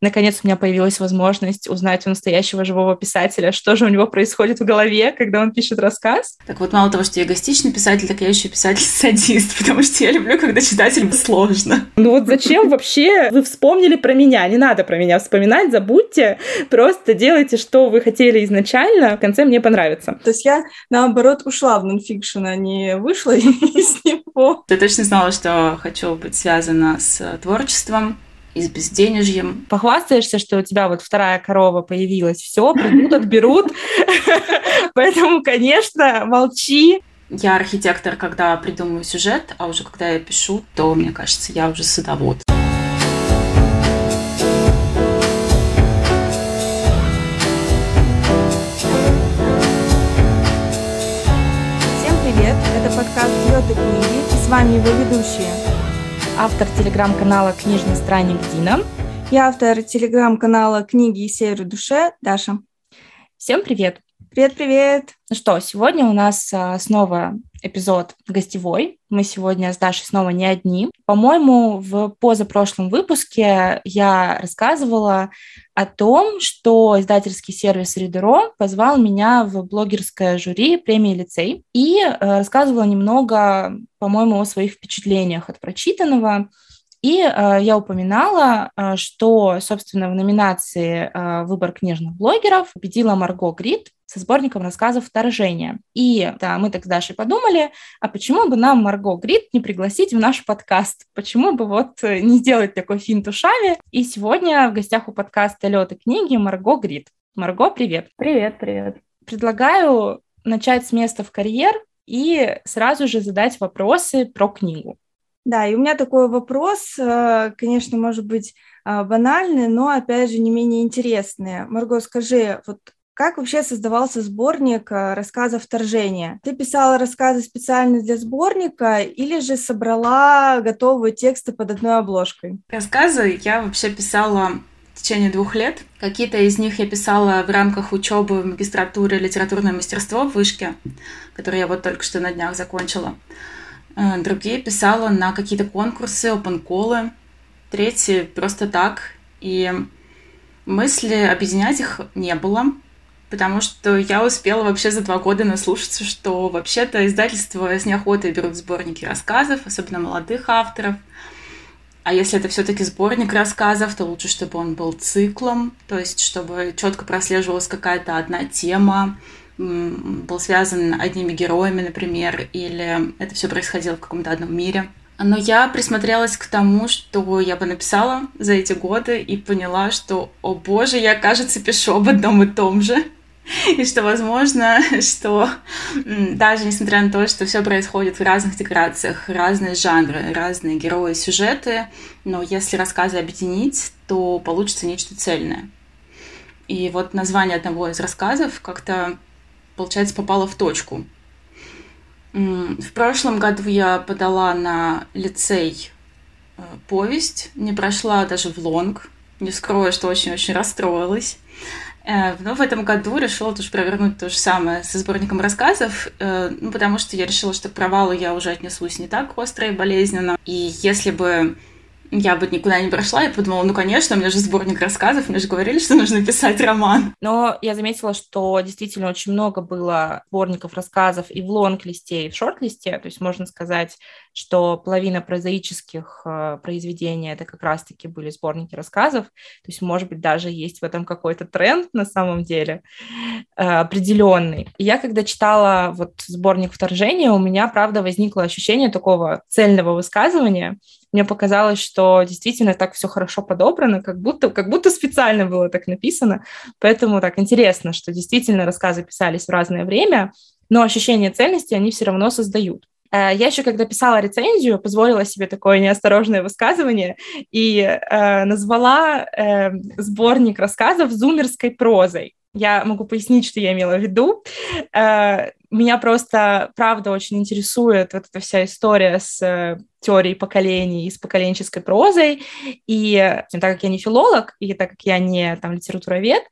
Наконец у меня появилась возможность узнать у настоящего живого писателя, что же у него происходит в голове, когда он пишет рассказ. Так вот, мало того, что я гостичный писатель, так я еще писатель-садист, потому что я люблю, когда читателю сложно. Ну вот зачем вообще вы вспомнили про меня? Не надо про меня вспоминать, забудьте. Просто делайте, что вы хотели изначально. В конце мне понравится. То есть я, наоборот, ушла в нонфикшн, а не вышла из него. Ты точно знала, что хочу быть связана с творчеством, и с безденежьем. Похвастаешься, что у тебя вот вторая корова появилась, все, придут, отберут. Поэтому, конечно, молчи. Я архитектор, когда придумываю сюжет, а уже когда я пишу, то, мне кажется, я уже садовод. Всем привет! Это подкаст «Йоты книги» и с вами его ведущие автор телеграм-канала «Книжный странник» Дина. Я автор телеграм-канала «Книги и серию душе» Даша. Всем привет! Привет-привет! Ну что, сегодня у нас а, снова эпизод гостевой. Мы сегодня с Дашей снова не одни. По-моему, в позапрошлом выпуске я рассказывала о том, что издательский сервис Ридеро позвал меня в блогерское жюри премии «Лицей» и э, рассказывала немного, по-моему, о своих впечатлениях от прочитанного. И э, я упоминала, э, что, собственно, в номинации э, «Выбор книжных блогеров» победила Марго Грид со сборником рассказов «Вторжение». И да, мы так с Дашей подумали, а почему бы нам Марго Грид не пригласить в наш подкаст? Почему бы вот э, не сделать такой финт ушами? И сегодня в гостях у подкаста «Лёд и книги» Марго Грид. Марго, привет! Привет, привет! Предлагаю начать с места в карьер и сразу же задать вопросы про книгу. Да, и у меня такой вопрос, э, конечно, может быть э, банальный, но, опять же, не менее интересный. Марго, скажи, вот как вообще создавался сборник э, рассказов «Вторжение»? Ты писала рассказы специально для сборника или же собрала готовые тексты под одной обложкой? Рассказы я вообще писала в течение двух лет. Какие-то из них я писала в рамках учебы в магистратуре литературное мастерство в Вышке, которое я вот только что на днях закончила. Э, другие писала на какие-то конкурсы, опенколы, третьи просто так. И мысли объединять их не было, потому что я успела вообще за два года наслушаться, что вообще-то издательства с неохотой берут сборники рассказов, особенно молодых авторов. А если это все-таки сборник рассказов, то лучше, чтобы он был циклом, то есть чтобы четко прослеживалась какая-то одна тема, был связан одними героями, например, или это все происходило в каком-то одном мире. Но я присмотрелась к тому, что я бы написала за эти годы и поняла, что, о боже, я, кажется, пишу об одном и том же. И что, возможно, что даже несмотря на то, что все происходит в разных декорациях, разные жанры, разные герои, сюжеты, но если рассказы объединить, то получится нечто цельное. И вот название одного из рассказов как-то получается, попала в точку. В прошлом году я подала на лицей э, повесть, не прошла даже в лонг, не скрою, что очень-очень расстроилась. Э, но в этом году решила тоже провернуть то же самое со сборником рассказов, э, ну, потому что я решила, что к провалу я уже отнесусь не так остро и болезненно. И если бы я бы никуда не прошла, я подумала, ну, конечно, у меня же сборник рассказов, мне же говорили, что нужно писать роман. Но я заметила, что действительно очень много было сборников рассказов и в лонг-листе, и в шорт-листе, то есть можно сказать, что половина прозаических э, произведений это как раз-таки были сборники рассказов, то есть, может быть, даже есть в этом какой-то тренд на самом деле э, определенный. Я, когда читала вот сборник «Вторжение», у меня, правда, возникло ощущение такого цельного высказывания, мне показалось, что действительно так все хорошо подобрано, как будто, как будто специально было так написано. Поэтому так интересно, что действительно рассказы писались в разное время, но ощущение цельности они все равно создают. Э, я еще, когда писала рецензию, позволила себе такое неосторожное высказывание и э, назвала э, сборник рассказов зумерской прозой. Я могу пояснить, что я имела в виду. Э, Меня просто, правда, очень интересует вот эта вся история с э, теории поколений и с поколенческой прозой. И так как я не филолог, и так как я не там литературовед,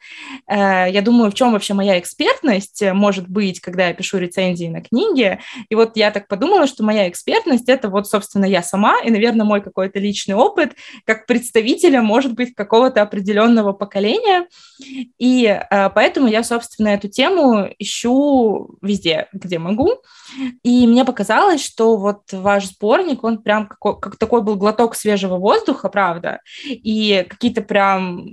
э, я думаю, в чем вообще моя экспертность может быть, когда я пишу рецензии на книги. И вот я так подумала, что моя экспертность — это вот, собственно, я сама, и, наверное, мой какой-то личный опыт как представителя, может быть, какого-то определенного поколения. И э, поэтому я, собственно, эту тему ищу везде, где могу. И мне показалось, что вот ваш сборник, он прям как, как такой был глоток свежего воздуха, правда, и какие-то прям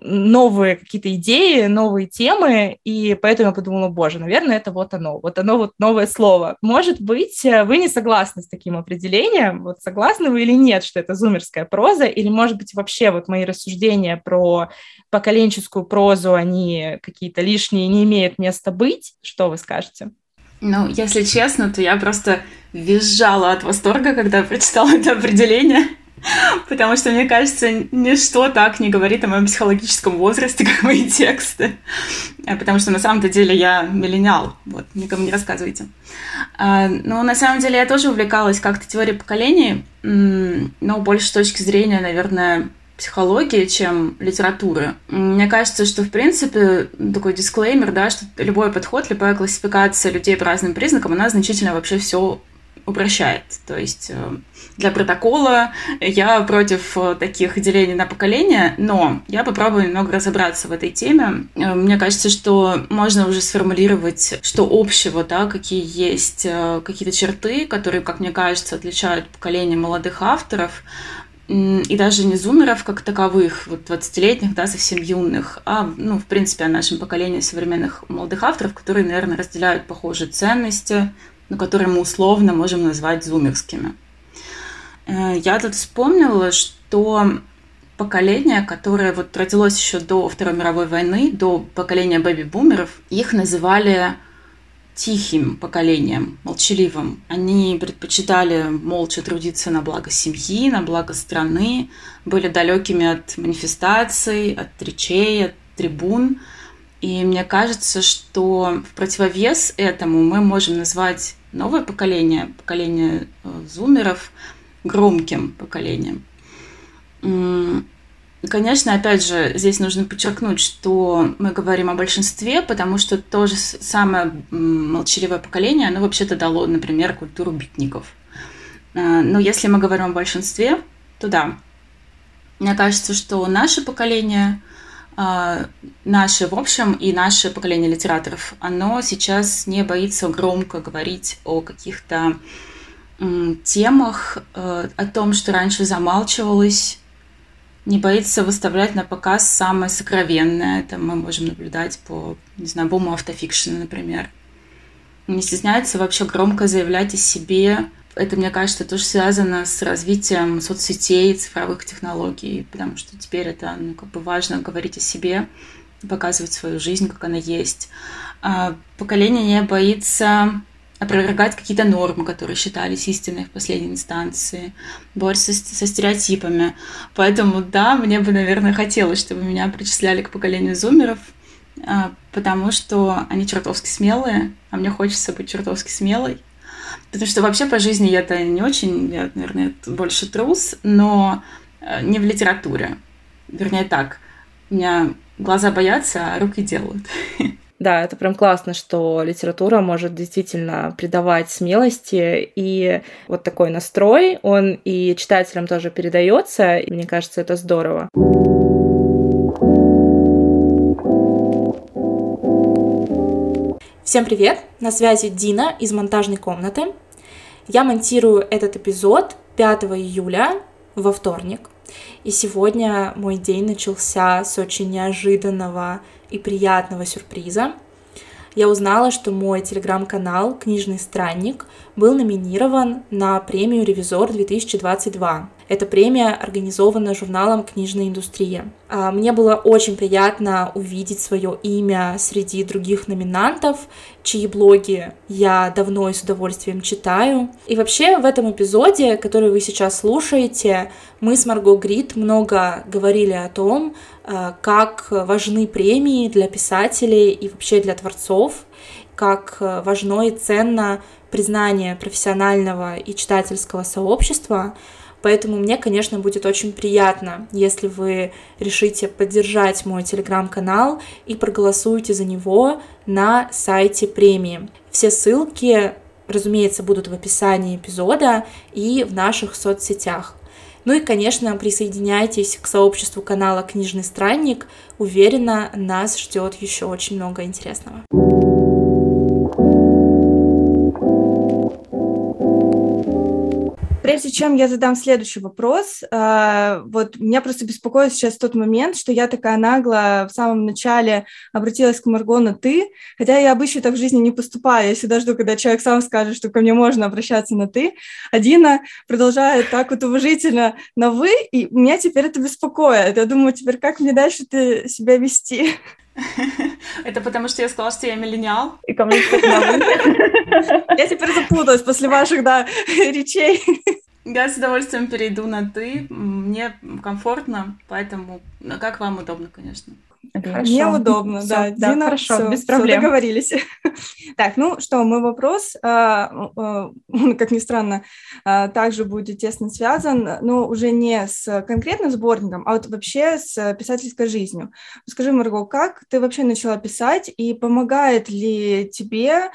новые какие-то идеи, новые темы, и поэтому я подумала, боже, наверное, это вот оно, вот оно вот новое слово. Может быть, вы не согласны с таким определением, вот согласны вы или нет, что это зумерская проза, или, может быть, вообще вот мои рассуждения про поколенческую прозу, они какие-то лишние, не имеют места быть? Что вы скажете? Ну, если честно, то я просто визжала от восторга, когда прочитала это определение. Потому что, мне кажется, ничто так не говорит о моем психологическом возрасте, как мои тексты. А потому что на самом-то деле я миллениал. Вот, никому не рассказывайте. А, но на самом деле я тоже увлекалась как-то теорией поколений, но больше с точки зрения, наверное, психологии, чем литературы. Мне кажется, что, в принципе, такой дисклеймер, да, что любой подход, любая классификация людей по разным признакам, она значительно вообще все упрощает. То есть э, для протокола я против э, таких делений на поколения, но я попробую немного разобраться в этой теме. Э, мне кажется, что можно уже сформулировать, что общего, да, какие есть какие-то черты, которые, как мне кажется, отличают поколение молодых авторов и даже не зумеров как таковых, вот 20-летних, да, совсем юных, а, ну, в принципе, о нашем поколении современных молодых авторов, которые, наверное, разделяют похожие ценности, но которые мы условно можем назвать зумерскими. Э, я тут вспомнила, что поколение, которое вот родилось еще до Второй мировой войны, до поколения бэби-бумеров, их называли тихим поколением, молчаливым. Они предпочитали молча трудиться на благо семьи, на благо страны, были далекими от манифестаций, от речей, от трибун. И мне кажется, что в противовес этому мы можем назвать новое поколение, поколение э, зумеров, громким поколением. Конечно, опять же, здесь нужно подчеркнуть, что мы говорим о большинстве, потому что то же самое молчаливое поколение, оно вообще-то дало, например, культуру битников. А, но если мы говорим о большинстве, то да. Мне кажется, что наше поколение, наше в общем и наше поколение литераторов, оно сейчас не боится громко говорить о каких-то темах, э, о том, что раньше замалчивалось, не боится выставлять на показ самое сокровенное. Это мы можем наблюдать по, не знаю, буму автофикшена, например. Не стесняется вообще громко заявлять о себе. Это, мне кажется, тоже связано с развитием соцсетей, цифровых технологий, потому что теперь это ну, как бы важно говорить о себе, показывать свою жизнь, как она есть. А поколение не боится опровергать какие-то нормы, которые считались истинной в последней инстанции, бороться со, со стереотипами. Поэтому, да, мне бы, наверное, хотелось, чтобы меня причисляли к поколению зумеров, а, потому что они чертовски смелые, а мне хочется быть чертовски смелой. Потому что вообще по жизни я-то не очень, я, наверное, больше трус, но э, не в литературе. Вернее так, у меня глаза боятся, а руки делают. Да, это прям классно, что литература может действительно придавать смелости, и вот такой настрой, он и читателям тоже передается, и мне кажется, это здорово. Всем привет! На связи Дина из монтажной комнаты. Я монтирую этот эпизод 5 июля во вторник. И сегодня мой день начался с очень неожиданного и приятного сюрприза. Я узнала, что мой телеграм-канал «Книжный странник» был номинирован на премию «Ревизор 2022». Эта премия организована журналом «Книжная индустрия». А, мне было очень приятно увидеть свое имя среди других номинантов, чьи блоги я давно и с удовольствием читаю. И вообще в этом эпизоде, который вы сейчас слушаете, мы с Марго Грит много говорили о том, а, как важны премии для писателей и вообще для творцов. как важно и ценно признание профессионального и читательского сообщества, Поэтому мне, конечно, будет очень приятно, если вы решите поддержать мой телеграм-канал и проголосуете за него на сайте премии. Все ссылки, разумеется, будут в описании эпизода и в наших соцсетях. Ну и, конечно, присоединяйтесь к сообществу канала «Книжный странник». Уверена, нас ждет еще очень много интересного. Прежде чем я задам следующий вопрос, э, вот меня просто беспокоит сейчас тот момент, что я такая нагло в самом начале обратилась к Марго на «ты», хотя я обычно так в жизни не поступаю, я всегда жду, когда человек сам скажет, что ко мне можно обращаться на «ты», а Дина продолжает так вот уважительно на «вы», и меня теперь это беспокоит. Я думаю, теперь как мне дальше ты себя вести? Это потому, что я сказала, что я миллениал? И ко мне Я теперь запуталась после ваших, да, речей. Я с удовольствием перейду на «ты». Мне комфортно, поэтому ну, как вам удобно, конечно. Хорошо. Неудобно, все, да. да. Дина, хорошо, все, без проблем. Все, договорились. так, ну что, мой вопрос, а, а, как ни странно, а, также будет тесно связан, но уже не с конкретным сборником, а вот вообще с писательской жизнью. Скажи, Марго, как ты вообще начала писать и помогает ли тебе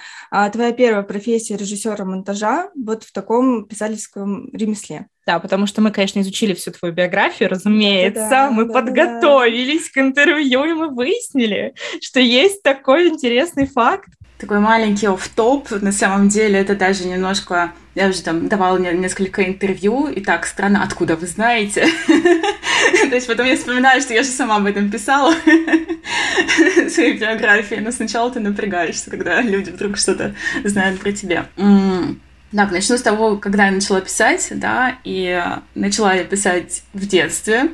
твоя первая профессия режиссера монтажа вот в таком писательском ремесле? Да, потому что мы, конечно, изучили всю твою биографию, разумеется. Да, мы да, подготовились да. к интервью, и мы выяснили, что есть такой интересный факт. Такой маленький оф-топ. На самом деле это даже немножко... Я уже там давала несколько интервью, и так, странно, откуда вы знаете? То есть потом я вспоминаю, что я же сама об этом писала в своей биографии, но сначала ты напрягаешься, когда люди вдруг что-то знают про тебя. Так, начну с того, когда я начала писать, да, и начала я писать в детстве.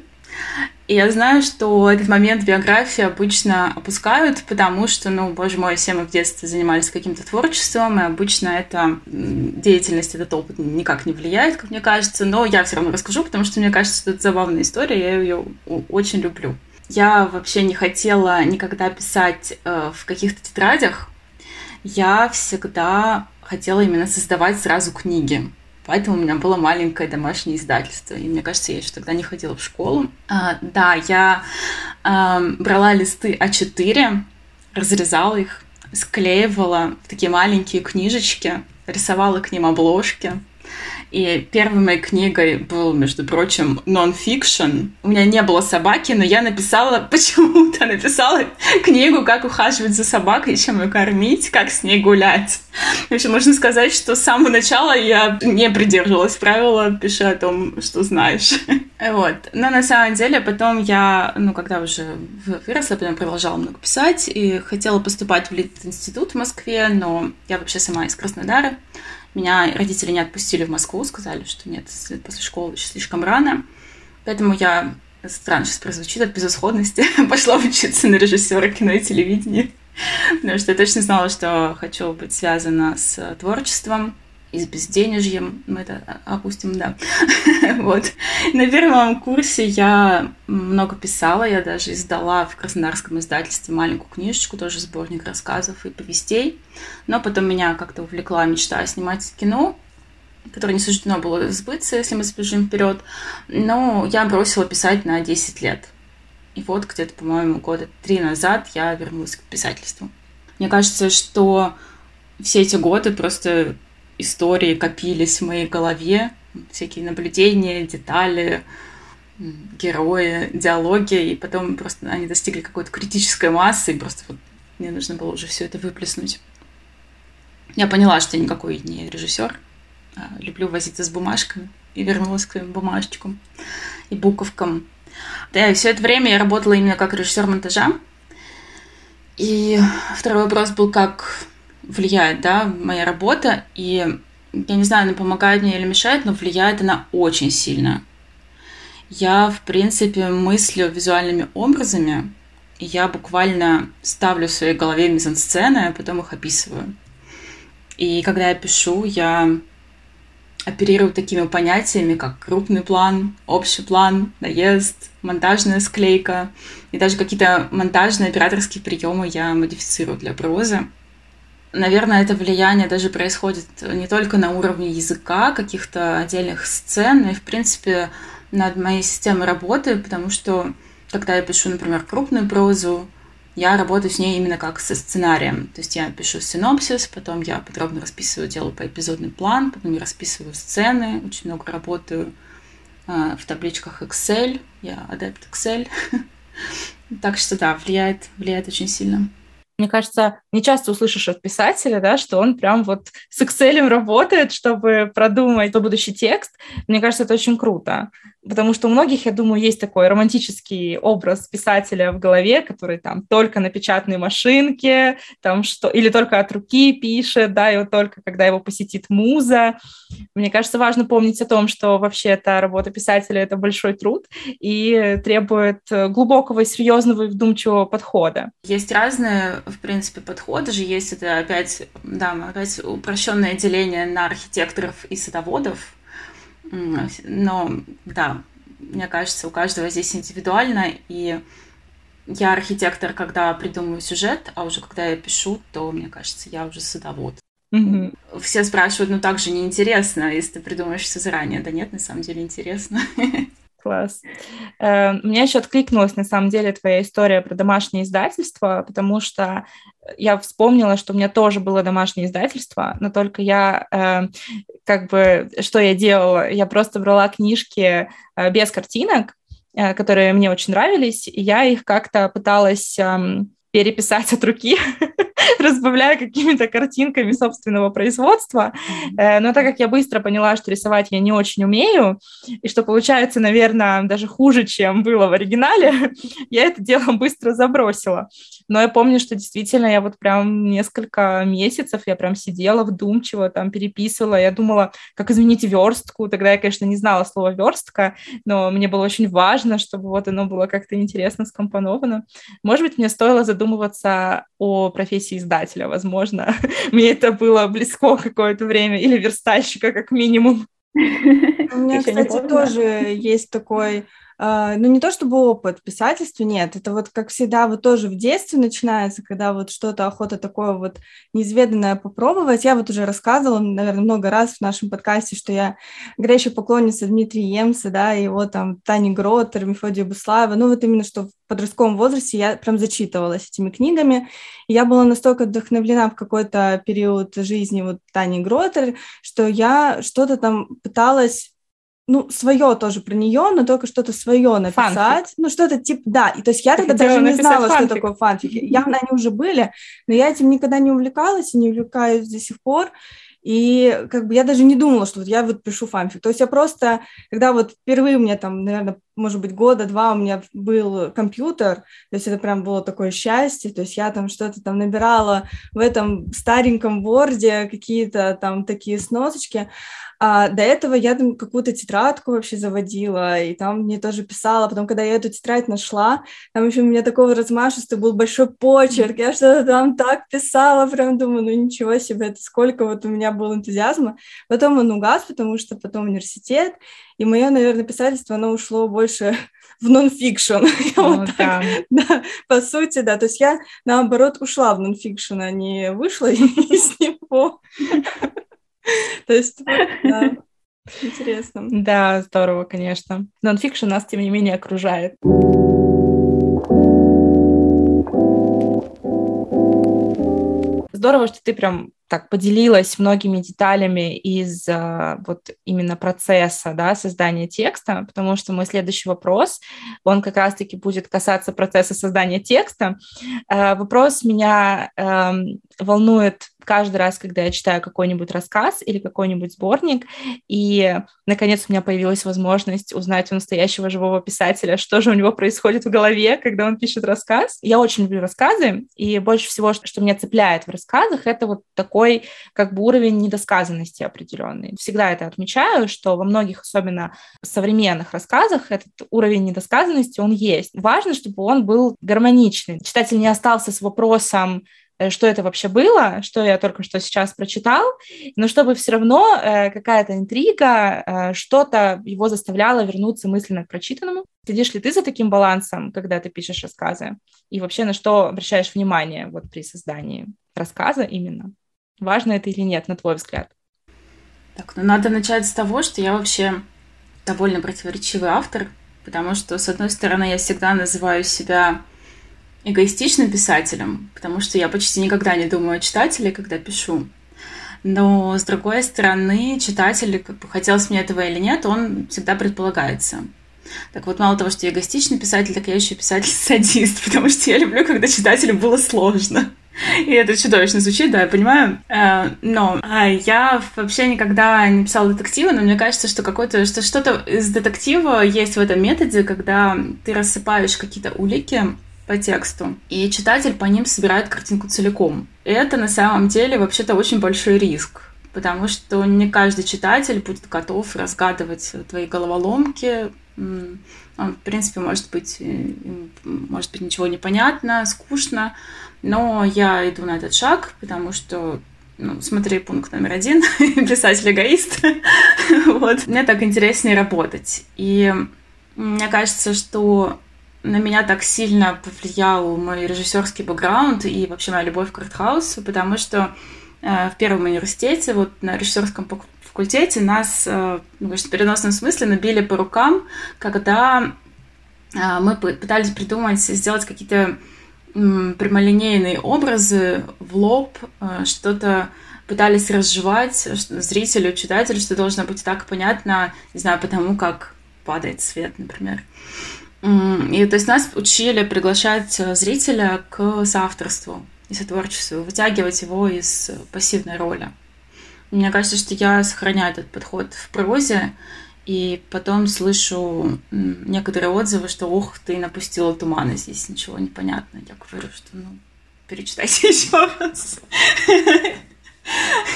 И я знаю, что этот момент биографии обычно опускают, потому что, ну, боже мой, все мы в детстве занимались каким-то творчеством, и обычно эта деятельность, этот опыт никак не влияет, как мне кажется, но я все равно расскажу, потому что мне кажется, что это забавная история, я ее очень люблю. Я вообще не хотела никогда писать э, в каких-то тетрадях. Я всегда хотела именно создавать сразу книги. Поэтому у меня было маленькое домашнее издательство. И мне кажется, я еще тогда не ходила в школу. А, да, я а, брала листы А4, разрезала их, склеивала в такие маленькие книжечки, рисовала к ним обложки. И первой моей книгой был, между прочим, нон-фикшн. У меня не было собаки, но я написала, почему-то написала книгу, как ухаживать за собакой, чем ее кормить, как с ней гулять. В общем, можно сказать, что с самого начала я не придерживалась правила «пиши о том, что знаешь». Вот. Но на самом деле потом я, ну, когда уже выросла, потом продолжала много писать и хотела поступать в Лит-институт в Москве, но я вообще сама из Краснодара. Меня родители не отпустили в Москву, сказали, что нет, после школы слишком рано. Поэтому я, странно сейчас прозвучит, от безысходности пошла учиться на режиссера кино и телевидения. Потому что я точно знала, что хочу быть связана с творчеством и с безденежьем, мы это опустим, да. вот. На первом курсе я много писала, я даже издала в Краснодарском издательстве маленькую книжечку, тоже сборник рассказов и повестей. Но потом меня как-то увлекла мечта снимать кино, которое не суждено было сбыться, если мы сбежим вперед. Но я бросила писать на 10 лет. И вот где-то, по-моему, года три назад я вернулась к писательству. Мне кажется, что все эти годы просто истории копились в моей голове, всякие наблюдения, детали, герои, диалоги, и потом просто они достигли какой-то критической массы, и просто вот мне нужно было уже все это выплеснуть. Я поняла, что я никакой не режиссер, а люблю возиться с бумажками, и вернулась к своим бумажечкам и буковкам. Да, и все это время я работала именно как режиссер монтажа. И второй вопрос был, как влияет, да, моя работа, и я не знаю, она помогает мне или мешает, но влияет она очень сильно. Я, в принципе, мыслю визуальными образами, и я буквально ставлю в своей голове мизансцены, а потом их описываю. И когда я пишу, я оперирую такими понятиями, как крупный план, общий план, наезд, монтажная склейка. И даже какие-то монтажные операторские приемы я модифицирую для прозы. Наверное, это влияние даже происходит не только на уровне языка, каких-то отдельных сцен, но и, в принципе, над моей системой работы, потому что когда я пишу, например, крупную прозу, я работаю с ней именно как со сценарием. То есть я пишу синопсис, потом я подробно расписываю, делаю поэпизодный план, потом я расписываю сцены, очень много работаю э, в табличках Excel, я адепт Excel. так что да, влияет, влияет очень сильно. Мне кажется, не часто услышишь от писателя, да, что он прям вот с Excel работает, чтобы продумать будущий текст. Мне кажется, это очень круто. Потому что у многих, я думаю, есть такой романтический образ писателя в голове, который там только на печатной машинке, там что, или только от руки пишет, да, и вот только когда его посетит муза. Мне кажется, важно помнить о том, что вообще эта работа писателя — это большой труд и требует глубокого, серьезного и вдумчивого подхода. Есть разные, в принципе, подходы же. Есть это опять, да, опять упрощенное деление на архитекторов и садоводов, но да, мне кажется, у каждого здесь индивидуально, и я архитектор, когда придумываю сюжет, а уже когда я пишу, то, мне кажется, я уже садовод. Mm-hmm. Все спрашивают, ну так же неинтересно, если ты придумаешь все заранее. Да нет, на самом деле интересно. Класс. Э, мне еще откликнулась, на самом деле, твоя история про домашнее издательство, потому что я вспомнила, что у меня тоже было домашнее издательство, но только я, э, как бы, что я делала? Я просто брала книжки э, без картинок, которые мне очень нравились, и я их как-то пыталась эм, переписать от руки, разбавляя какими-то картинками собственного производства. Э, но так как я быстро поняла, что рисовать я не очень умею, и что получается, наверное, даже хуже, чем было в оригинале, я это дело быстро забросила. Но я помню, что действительно я вот прям несколько месяцев я прям сидела вдумчиво, там переписывала. Я думала, как изменить верстку. Тогда я, конечно, не знала слова верстка, но мне было очень важно, чтобы вот оно было как-то интересно скомпоновано. Может быть, мне стоило задумываться о профессии издателя, возможно. Мне это было близко какое-то время, или верстальщика как минимум. У меня, кстати, тоже есть такой ну, не то чтобы опыт писательства, нет, это вот, как всегда, вот тоже в детстве начинается, когда вот что-то охота такое вот неизведанное попробовать. Я вот уже рассказывала, наверное, много раз в нашем подкасте, что я горячая поклонница Дмитрия Емса, да, его там Тани Гротер, Мефодия Буслаева, ну, вот именно что в подростковом возрасте я прям зачитывалась этими книгами, и я была настолько вдохновлена в какой-то период жизни вот Тани Гротер, что я что-то там пыталась ну, свое тоже про нее, но только что-то свое написать. Фанфик. Ну, что-то типа, да. И то есть я тогда даже не знала, фанфик. что такое фанфики. Явно они уже были, но я этим никогда не увлекалась и не увлекаюсь до сих пор. И как бы я даже не думала, что вот я вот пишу фанфик. То есть я просто, когда вот впервые меня там, наверное, может быть, года два у меня был компьютер, то есть это прям было такое счастье, то есть я там что-то там набирала в этом стареньком борде какие-то там такие сносочки, а до этого я там какую-то тетрадку вообще заводила, и там мне тоже писала. Потом, когда я эту тетрадь нашла, там еще у меня такого размашистый был большой почерк. Я что-то там так писала, прям думаю, ну ничего себе, это сколько вот у меня было энтузиазма. Потом он угас, потому что потом университет, и мое, наверное, писательство, оно ушло больше в нонфикшн. Ну, вот да. да, по сути, да. То есть я, наоборот, ушла в нонфикшн, а не вышла из него. То есть, да, интересно. Да, здорово, конечно. Нонфикшн нас, тем не менее, окружает. Здорово, что ты прям так поделилась многими деталями из а, вот именно процесса да, создания текста, потому что мой следующий вопрос, он как раз-таки будет касаться процесса создания текста. А, вопрос меня а, волнует каждый раз, когда я читаю какой-нибудь рассказ или какой-нибудь сборник, и, наконец, у меня появилась возможность узнать у настоящего живого писателя, что же у него происходит в голове, когда он пишет рассказ. Я очень люблю рассказы, и больше всего, что меня цепляет в рассказах, это вот такой как бы уровень недосказанности определенный. Всегда это отмечаю, что во многих, особенно современных рассказах, этот уровень недосказанности, он есть. Важно, чтобы он был гармоничный. Читатель не остался с вопросом, Э, что это вообще было, что я только что сейчас прочитал, но чтобы все равно э, какая-то интрига, э, что-то его заставляло вернуться мысленно к прочитанному. Следишь ли ты за таким балансом, когда ты пишешь рассказы? И вообще на что обращаешь внимание вот при создании рассказа именно? Важно это или нет, на твой взгляд? Так, ну надо начать с того, что я вообще довольно противоречивый автор, потому что, с одной стороны, я всегда называю себя эгоистичным писателем, потому что я почти никогда не думаю о читателе, когда пишу. Но, с другой стороны, читатель, как бы, хотелось мне этого или нет, он всегда предполагается. Так вот, мало того, что я эгоистичный писатель, так я еще писатель-садист, потому что я люблю, когда читателю было сложно. И это чудовищно звучит, да, я понимаю. Э, но а, я вообще никогда не писала детективы, но мне кажется, что какое-то, что что-то из детектива есть в этом методе, когда ты рассыпаешь какие-то улики по тексту, и читатель по ним собирает картинку целиком. И это на самом деле вообще-то очень большой риск, потому что не каждый читатель будет готов разгадывать твои головоломки. Он, в принципе, может быть, может быть, ничего не понятно, скучно, но я иду на этот шаг, потому что ну, смотри, пункт номер один, писатель-эгоист. вот. Мне так интереснее работать. И мне кажется, что на меня так сильно повлиял мой режиссерский бэкграунд и вообще моя любовь к артхаусу, потому что э, в первом университете, вот на режиссерском факультете нас, э, ну, в переносном смысле набили по рукам, когда э, мы пытались придумать, сделать какие-то прямолинейные образы в лоб, э, что-то пытались разжевать зрителю, читателю, что должно быть так понятно, не знаю, потому как падает свет, например. И то есть нас учили приглашать зрителя к соавторству и сотворчеству, вытягивать его из пассивной роли. Мне кажется, что я сохраняю этот подход в прозе, и потом слышу некоторые отзывы, что ух, ты напустила тумана, здесь ничего не понятно. Я говорю, что ну, перечитайте еще раз.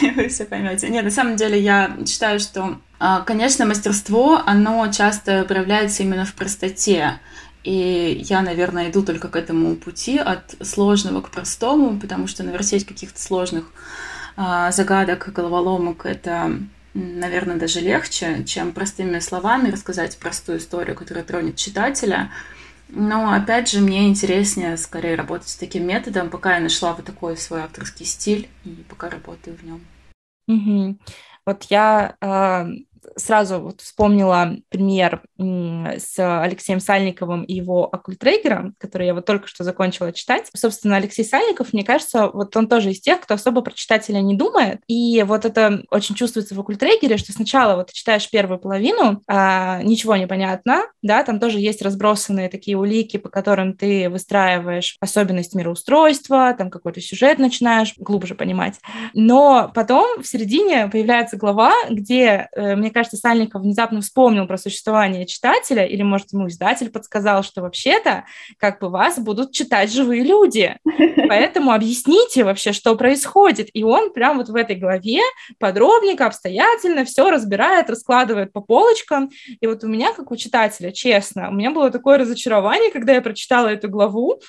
Вы все поймете. Нет, на самом деле я считаю, что а, конечно, мастерство, оно часто проявляется именно в простоте. И я, наверное, иду только к этому пути от сложного к простому, потому что наверстеть каких-то сложных загадок, головоломок — это, наверное, даже легче, чем простыми словами рассказать простую историю, которая тронет читателя. Но, опять же, мне интереснее скорее работать с таким методом, пока я нашла вот такой свой авторский стиль, и пока работаю в нем. Угу. Вот я э, сразу вот вспомнила пример с Алексеем Сальниковым и его оккультрейгером, который я вот только что закончила читать. Собственно, Алексей Сальников, мне кажется, вот он тоже из тех, кто особо про читателя не думает. И вот это очень чувствуется в оккультрейгере, что сначала вот ты читаешь первую половину, а, ничего не понятно, да, там тоже есть разбросанные такие улики, по которым ты выстраиваешь особенность мироустройства, там какой-то сюжет начинаешь глубже понимать. Но потом в середине появляется глава, где, э, мне кажется, Сальников внезапно вспомнил про существование читателя, или, может, ему издатель подсказал, что вообще-то как бы вас будут читать живые люди. Поэтому объясните вообще, что происходит. И он прям вот в этой главе подробненько, обстоятельно все разбирает, раскладывает по полочкам. И вот у меня, как у читателя, честно, у меня было такое разочарование, когда я прочитала эту главу.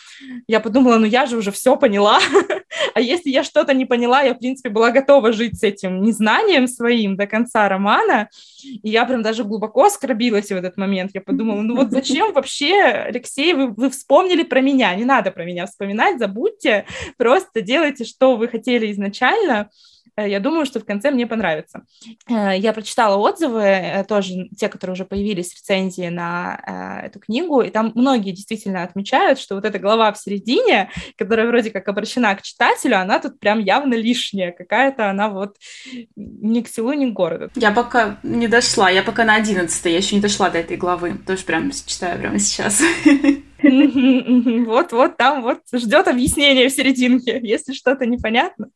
Я подумала, ну я же уже все поняла. а если я что-то не поняла, я, в принципе, была готова жить с этим незнанием своим до конца романа. И я прям даже глубоко оскорбилась в этот момент. Я подумала, ну вот зачем вообще, Алексей, вы, вы вспомнили про меня? Не надо про меня вспоминать, забудьте, просто делайте, что вы хотели изначально. Э, я думаю, что в конце мне понравится. Э, я прочитала отзывы, э, тоже те, которые уже появились рецензии на эту книгу, и там многие действительно отмечают, что вот эта глава в середине, которая вроде как обращена к читателю, она тут прям явно лишняя, какая-то она вот ни к селу, ни к городу. Я пока не дошла, я пока на одиннадцатой, я еще не дошла до этой главы, тоже прям читаю прямо сейчас. Вот-вот там вот ждет объяснение в серединке. Если что-то непонятно,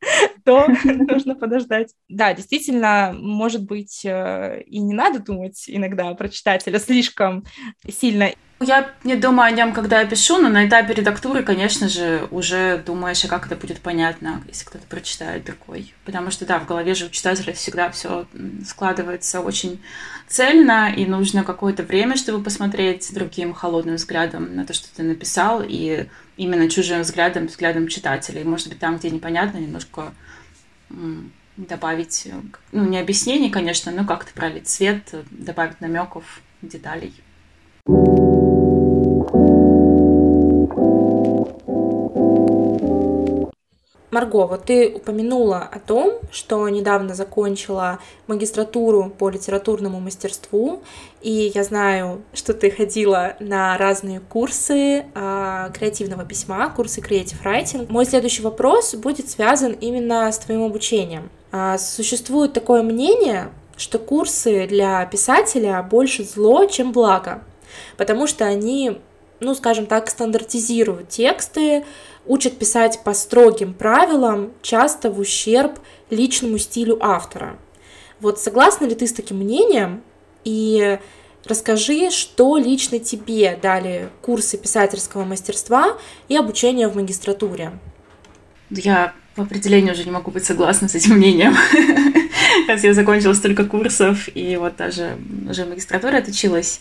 то нужно подождать. Да, действительно, может быть, э, и не надо думать иногда про читателя слишком сильно. Я не думаю о нем, когда я пишу, но на этапе редактуры, конечно же, уже думаешь, а как это будет понятно, если кто-то прочитает другой. Потому что, да, в голове же у читателя всегда все складывается очень цельно, и нужно какое-то время, чтобы посмотреть другим холодным взглядом на то, что ты написал, и именно чужим взглядом, взглядом читателя. И, может быть, там, где непонятно, немножко добавить, ну, не объяснений, конечно, но как-то пролить свет, добавить намеков, деталей. thank you Марго, вот ты упомянула о том, что недавно закончила магистратуру по литературному мастерству, и я знаю, что ты ходила на разные курсы э, креативного письма, курсы Creative Writing. Мой следующий вопрос будет связан именно с твоим обучением. Э, существует такое мнение, что курсы для писателя больше зло, чем благо, потому что они, ну, скажем так, стандартизируют тексты, учат писать по строгим правилам, часто в ущерб личному стилю автора. Вот согласна ли ты с таким мнением? И расскажи, что лично тебе дали курсы писательского мастерства и обучение в магистратуре. Я в определении уже не могу быть согласна с этим мнением. Раз я закончила столько курсов и вот даже уже в магистратуре отучилась.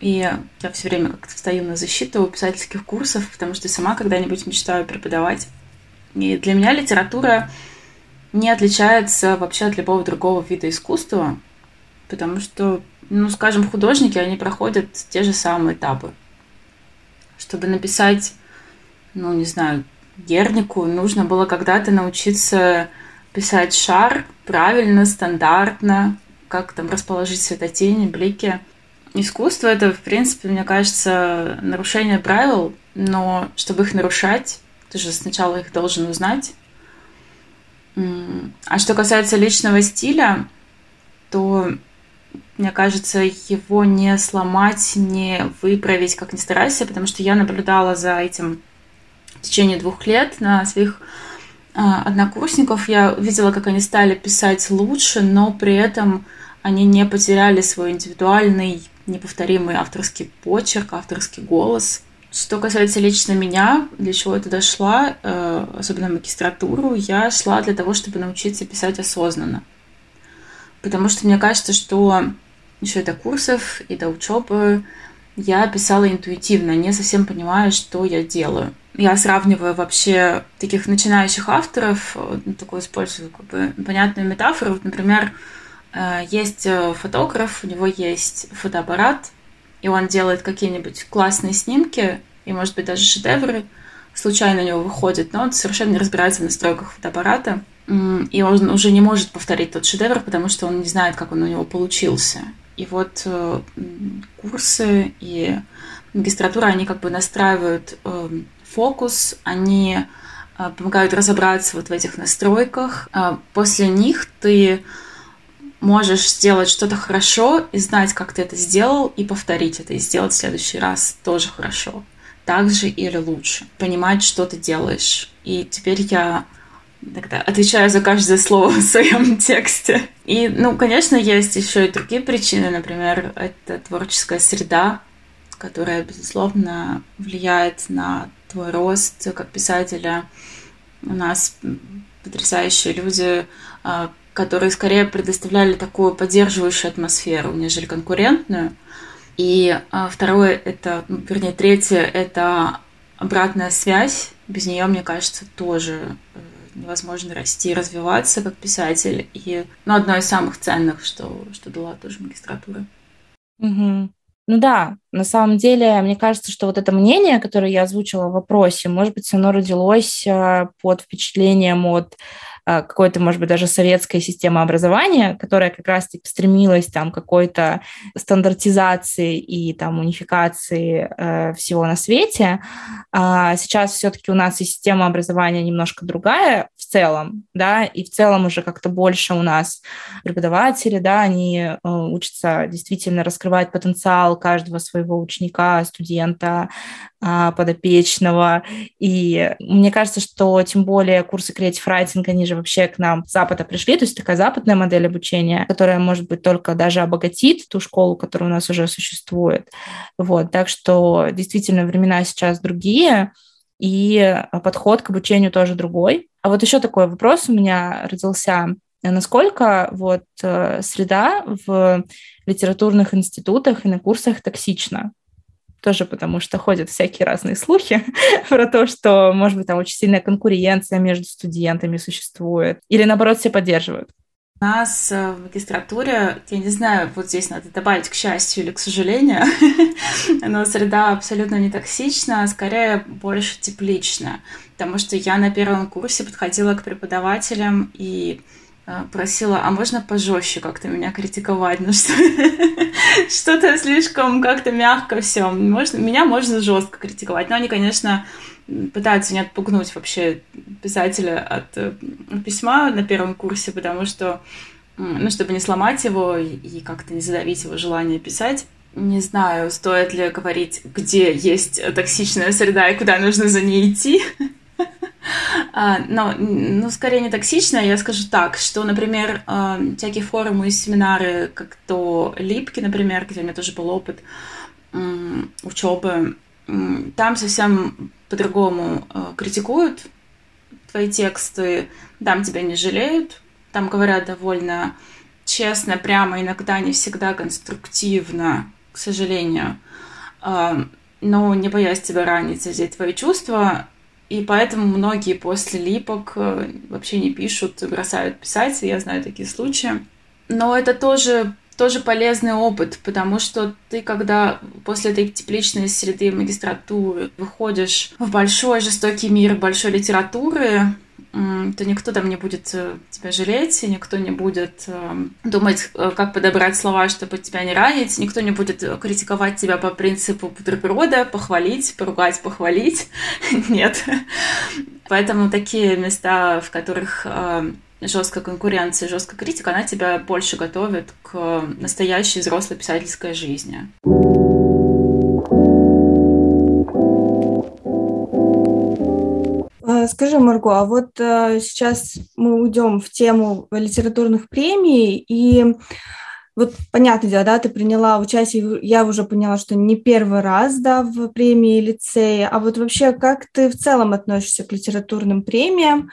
И я все время как-то встаю на защиту писательских курсов, потому что сама когда-нибудь мечтаю преподавать. И для меня литература не отличается вообще от любого другого вида искусства, потому что, ну, скажем, художники, они проходят те же самые этапы. Чтобы написать, ну, не знаю, Гернику, нужно было когда-то научиться писать шар правильно, стандартно, как там расположить светотени, блики – Искусство это, в принципе, мне кажется, нарушение правил, но чтобы их нарушать, ты же сначала их должен узнать. А что касается личного стиля, то, мне кажется, его не сломать, не выправить, как ни старайся, потому что я наблюдала за этим в течение двух лет на своих а, однокурсников. Я видела, как они стали писать лучше, но при этом они не потеряли свой индивидуальный неповторимый авторский почерк, авторский голос. Что касается лично меня, для чего я туда шла, э, особенно магистратуру, я шла для того, чтобы научиться писать осознанно. Потому что мне кажется, что еще и до курсов, и до учебы я писала интуитивно, не совсем понимая, что я делаю. Я сравниваю вообще таких начинающих авторов, э, такую использую как бы понятную метафору. Например, Э, есть э, фотограф, у него есть фотоаппарат, и он делает какие-нибудь классные снимки, и, может быть, даже шедевры случайно у него выходят, но он совершенно не разбирается в настройках фотоаппарата, и он уже не может повторить тот шедевр, потому что он не знает, как он у него получился. И вот э, курсы и магистратура, они как бы настраивают фокус, они помогают разобраться вот в этих настройках. После них ты можешь сделать что-то хорошо и знать, как ты это сделал, и повторить это, и сделать в следующий раз тоже хорошо. Так же или лучше. Понимать, что ты делаешь. И теперь я тогда отвечаю за каждое слово в своем тексте. И, ну, конечно, есть еще и другие причины. Например, это творческая среда, которая, безусловно, влияет на твой рост как писателя. У нас потрясающие люди, а, которые скорее предоставляли такую поддерживающую атмосферу, нежели конкурентную. И а, второе, это, ну, вернее, третье, это обратная связь. Без нее, мне кажется, тоже э, невозможно расти, развиваться как писатель. И ну, одно из самых ценных, что, что дала тоже магистратура. Угу. Ну да, на самом деле, мне кажется, что вот это мнение, которое я озвучила в вопросе, может быть, оно родилось э, под впечатлением от какой-то, может быть, даже советская система образования, которая как раз-таки стремилась там какой-то стандартизации и там унификации э, всего на свете. А сейчас все-таки у нас и система образования немножко другая целом, да, и в целом уже как-то больше у нас преподаватели, да, они э, учатся действительно раскрывать потенциал каждого своего ученика, студента, э, подопечного. И мне кажется, что тем более курсы Creative Writing, они же вообще к нам с Запада пришли, то есть такая западная модель обучения, которая, может быть, только даже обогатит ту школу, которая у нас уже существует. Вот, так что действительно времена сейчас другие, и подход к обучению тоже другой. А вот еще такой вопрос у меня родился. Насколько вот э, среда в литературных институтах и на курсах токсична? тоже потому что ходят всякие разные слухи про то, что, может быть, там очень сильная конкуренция между студентами существует, или наоборот все поддерживают. У нас э, в магистратуре, я не знаю, вот здесь надо добавить к счастью или к сожалению, но среда абсолютно не токсична, а скорее больше тепличная. Потому что я на первом курсе подходила к преподавателям и э, просила, а можно пожестче как-то меня критиковать, ну что что-то слишком как-то мягко все. Можно, меня можно жестко критиковать, но они, конечно, пытаются не отпугнуть вообще писателя от э, письма на первом курсе, потому что, ну, чтобы не сломать его и как-то не задавить его желание писать. Не знаю, стоит ли говорить, где есть токсичная среда и куда нужно за ней идти. А, но, ну, скорее не токсичная, я скажу так, что, например, а, всякие форумы и семинары, как то Липки, например, где у меня тоже был опыт учебы, там совсем по-другому э, критикуют твои тексты, там тебя не жалеют, там говорят довольно честно, прямо, иногда не всегда конструктивно, к сожалению, э, но не боясь тебя ранить, задеть твои чувства, и поэтому многие после липок э, вообще не пишут, бросают писать, я знаю такие случаи. Но это тоже тоже полезный опыт, потому что ты, когда после этой тепличной среды магистратуры выходишь в большой жестокий мир большой литературы, то никто там не будет э, тебя жалеть, и никто не будет эм, думать, э, как подобрать слова, чтобы тебя не ранить, никто не будет критиковать тебя по принципу бутерброда, похвалить, поругать, похвалить. Нет. Поэтому такие места, в которых эм, жесткая конкуренция, жесткая критика, она тебя больше готовит к настоящей взрослой писательской жизни. А, скажи, Марго, а вот э, сейчас мы уйдем в тему литературных премий, и вот понятное дело, да, ты приняла участие, я уже поняла, что не первый раз, да, в премии лицея, а вот вообще как ты в целом относишься к литературным премиям?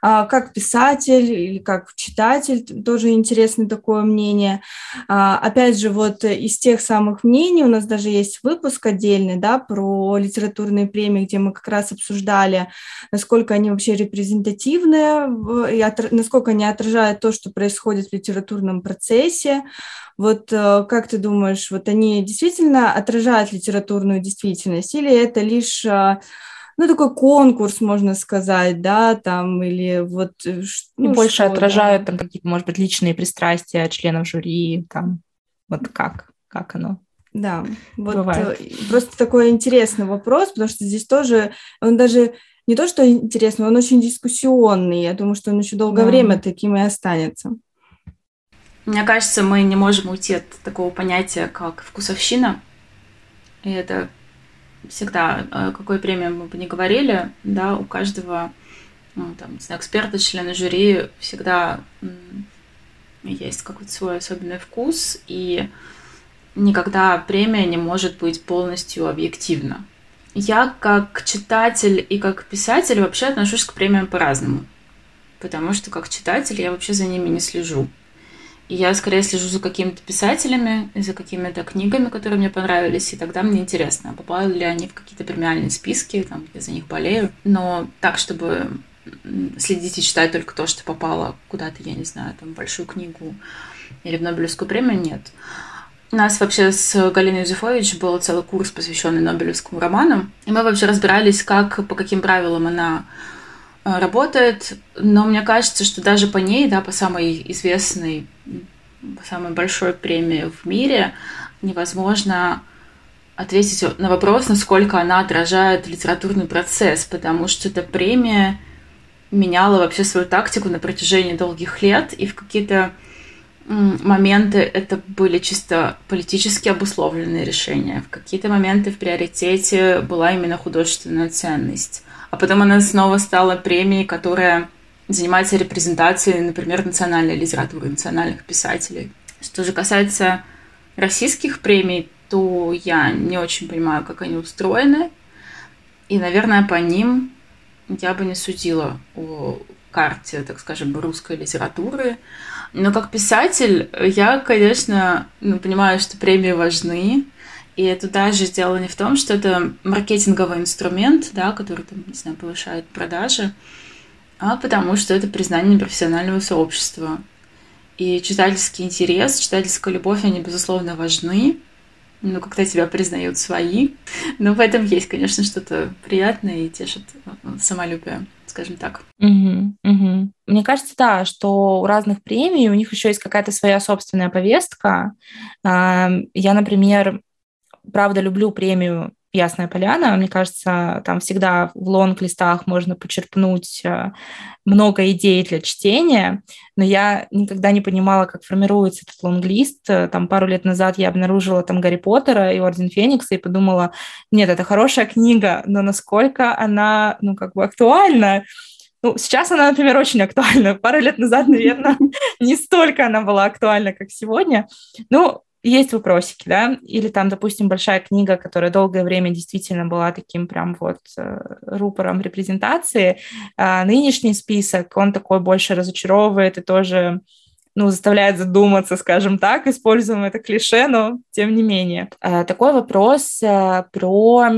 А, как писатель или как читатель, тоже интересно такое мнение. А, опять же, вот из тех самых мнений у нас даже есть выпуск отдельный, да, про литературные премии, где мы как раз обсуждали, насколько они вообще репрезентативны и насколько они отражают то, что происходит в литературном процессе. Вот э, как ты думаешь, вот они действительно отражают литературную действительность или это лишь а, ну, такой конкурс, можно сказать, да, там, или вот... Э, ну, больше что, отражают да. там какие-то, может быть, личные пристрастия членов жюри, там, вот как, как оно? Да, вот Бывает. Э, просто такой интересный вопрос, потому что здесь тоже, он даже не то, что интересный, он очень дискуссионный. Я думаю, что он еще долгое да. время таким и останется. Мне кажется, мы не можем уйти от такого понятия, как вкусовщина. И это всегда, о какой премии мы бы не говорили, да, у каждого ну, там, эксперта, члена жюри всегда есть какой-то свой особенный вкус, и никогда премия не может быть полностью объективна. Я как читатель и как писатель вообще отношусь к премиям по-разному, потому что как читатель я вообще за ними не слежу. И я скорее слежу за какими-то писателями, за какими-то книгами, которые мне понравились, и тогда мне интересно, попали ли они в какие-то премиальные списки, там, я за них болею. Но так, чтобы следить и читать только то, что попало куда-то, я не знаю, там, в большую книгу или в Нобелевскую премию, нет. У нас вообще с Галиной Юзефович был целый курс, посвященный Нобелевскому роману, и мы вообще разбирались, как, по каким правилам она работает, но мне кажется, что даже по ней, да, по самой известной, по самой большой премии в мире, невозможно ответить на вопрос, насколько она отражает литературный процесс, потому что эта премия меняла вообще свою тактику на протяжении долгих лет, и в какие-то моменты это были чисто политически обусловленные решения, в какие-то моменты в приоритете была именно художественная ценность а потом она снова стала премией, которая занимается репрезентацией, например, национальной литературы, национальных писателей. Что же касается российских премий, то я не очень понимаю, как они устроены. И, наверное, по ним я бы не судила о карте, так скажем, русской литературы. Но как писатель я, конечно, ну, понимаю, что премии важны, и это даже дело не в том, что это маркетинговый инструмент, да, который, там, не знаю, повышает продажи, а потому что это признание профессионального сообщества. И читательский интерес, читательская любовь, они, безусловно, важны. Ну, когда тебя признают свои. Но в этом есть, конечно, что-то приятное и тешит э, самолюбие скажем так. Угу, угу. Мне кажется, да, что у разных премий у них еще есть какая-то своя собственная повестка. Я, например, правда люблю премию Ясная поляна. Мне кажется, там всегда в лонг-листах можно почерпнуть э, много идей для чтения, но я никогда не понимала, как формируется этот лонг-лист. Там пару лет назад я обнаружила там Гарри Поттера и Орден Феникса и подумала, нет, это хорошая книга, но насколько она, ну, как бы актуальна, ну, сейчас она, например, очень актуальна. Пару лет назад, наверное, не столько она была актуальна, как сегодня. Ну, есть вопросики, да, или там, допустим, большая книга, которая долгое время действительно была таким прям вот э, рупором репрезентации, а нынешний список, он такой больше разочаровывает и тоже ну, заставляет задуматься, скажем так, используем это клише, но тем не менее. Э, такой вопрос э, про,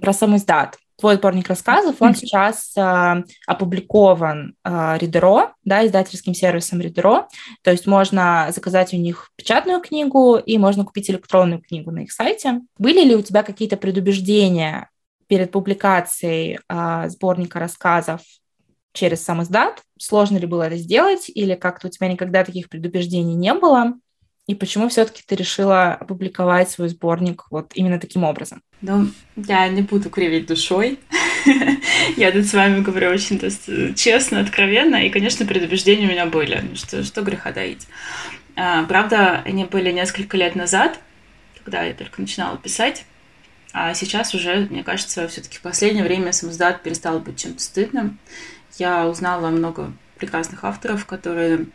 про сам издат твой сборник рассказов, он сейчас э, опубликован э, Ридеро, да, издательским сервисом Ридеро. То есть можно заказать у них печатную книгу и можно купить электронную книгу на их сайте. Были ли у тебя какие-то предубеждения перед публикацией э, сборника рассказов через сам издат? Сложно ли было это сделать или как-то у тебя никогда таких предубеждений не было? И почему все-таки ты решила опубликовать свой сборник вот именно таким образом? Ну, я не буду кривить душой. я тут с вами говорю очень то есть, честно, откровенно. И, конечно, предубеждения у меня были. Что, что греха доить. А, правда, они были несколько лет назад, когда я только начинала писать. А сейчас уже, мне кажется, все-таки в последнее время самоздат перестал быть чем-то стыдным. Я узнала много прекрасных авторов, которые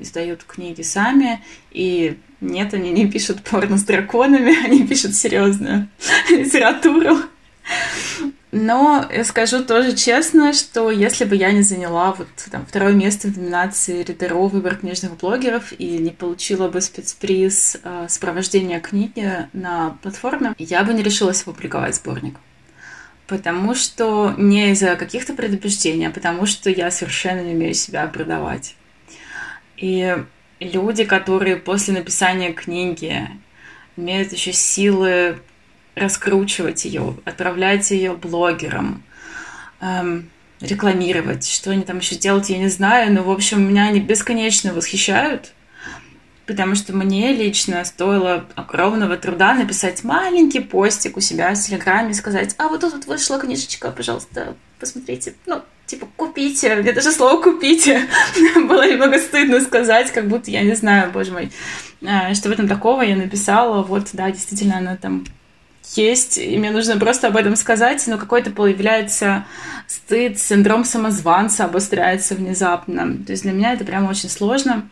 издают книги сами, и нет, они не пишут порно с драконами, они пишут серьезную литературу. Но скажу тоже честно, что если бы я не заняла вот там второе место в номинации Ридеро выбор книжных блогеров и не получила бы спецприз э, сопровождения книги на платформе, я бы не решилась опубликовать сборник. Потому что не из-за каких-то предубеждений, а потому что я совершенно не умею себя продавать. И люди, которые после написания книги имеют еще силы раскручивать ее, отправлять ее блогерам, эм, рекламировать, что они там еще делают, я не знаю, но, в общем, меня они бесконечно восхищают, потому что мне лично стоило огромного труда написать маленький постик у себя в Телеграме и сказать, а вот тут вот вышла книжечка, пожалуйста, посмотрите, ну, типа, купите, мне даже слово «купите» было немного стыдно сказать, как будто, я не знаю, боже мой, а, что в этом такого я написала, вот, да, действительно, она там есть, и мне нужно просто об этом сказать, но какой-то появляется стыд, синдром самозванца обостряется внезапно. То есть для меня это прям очень сложно.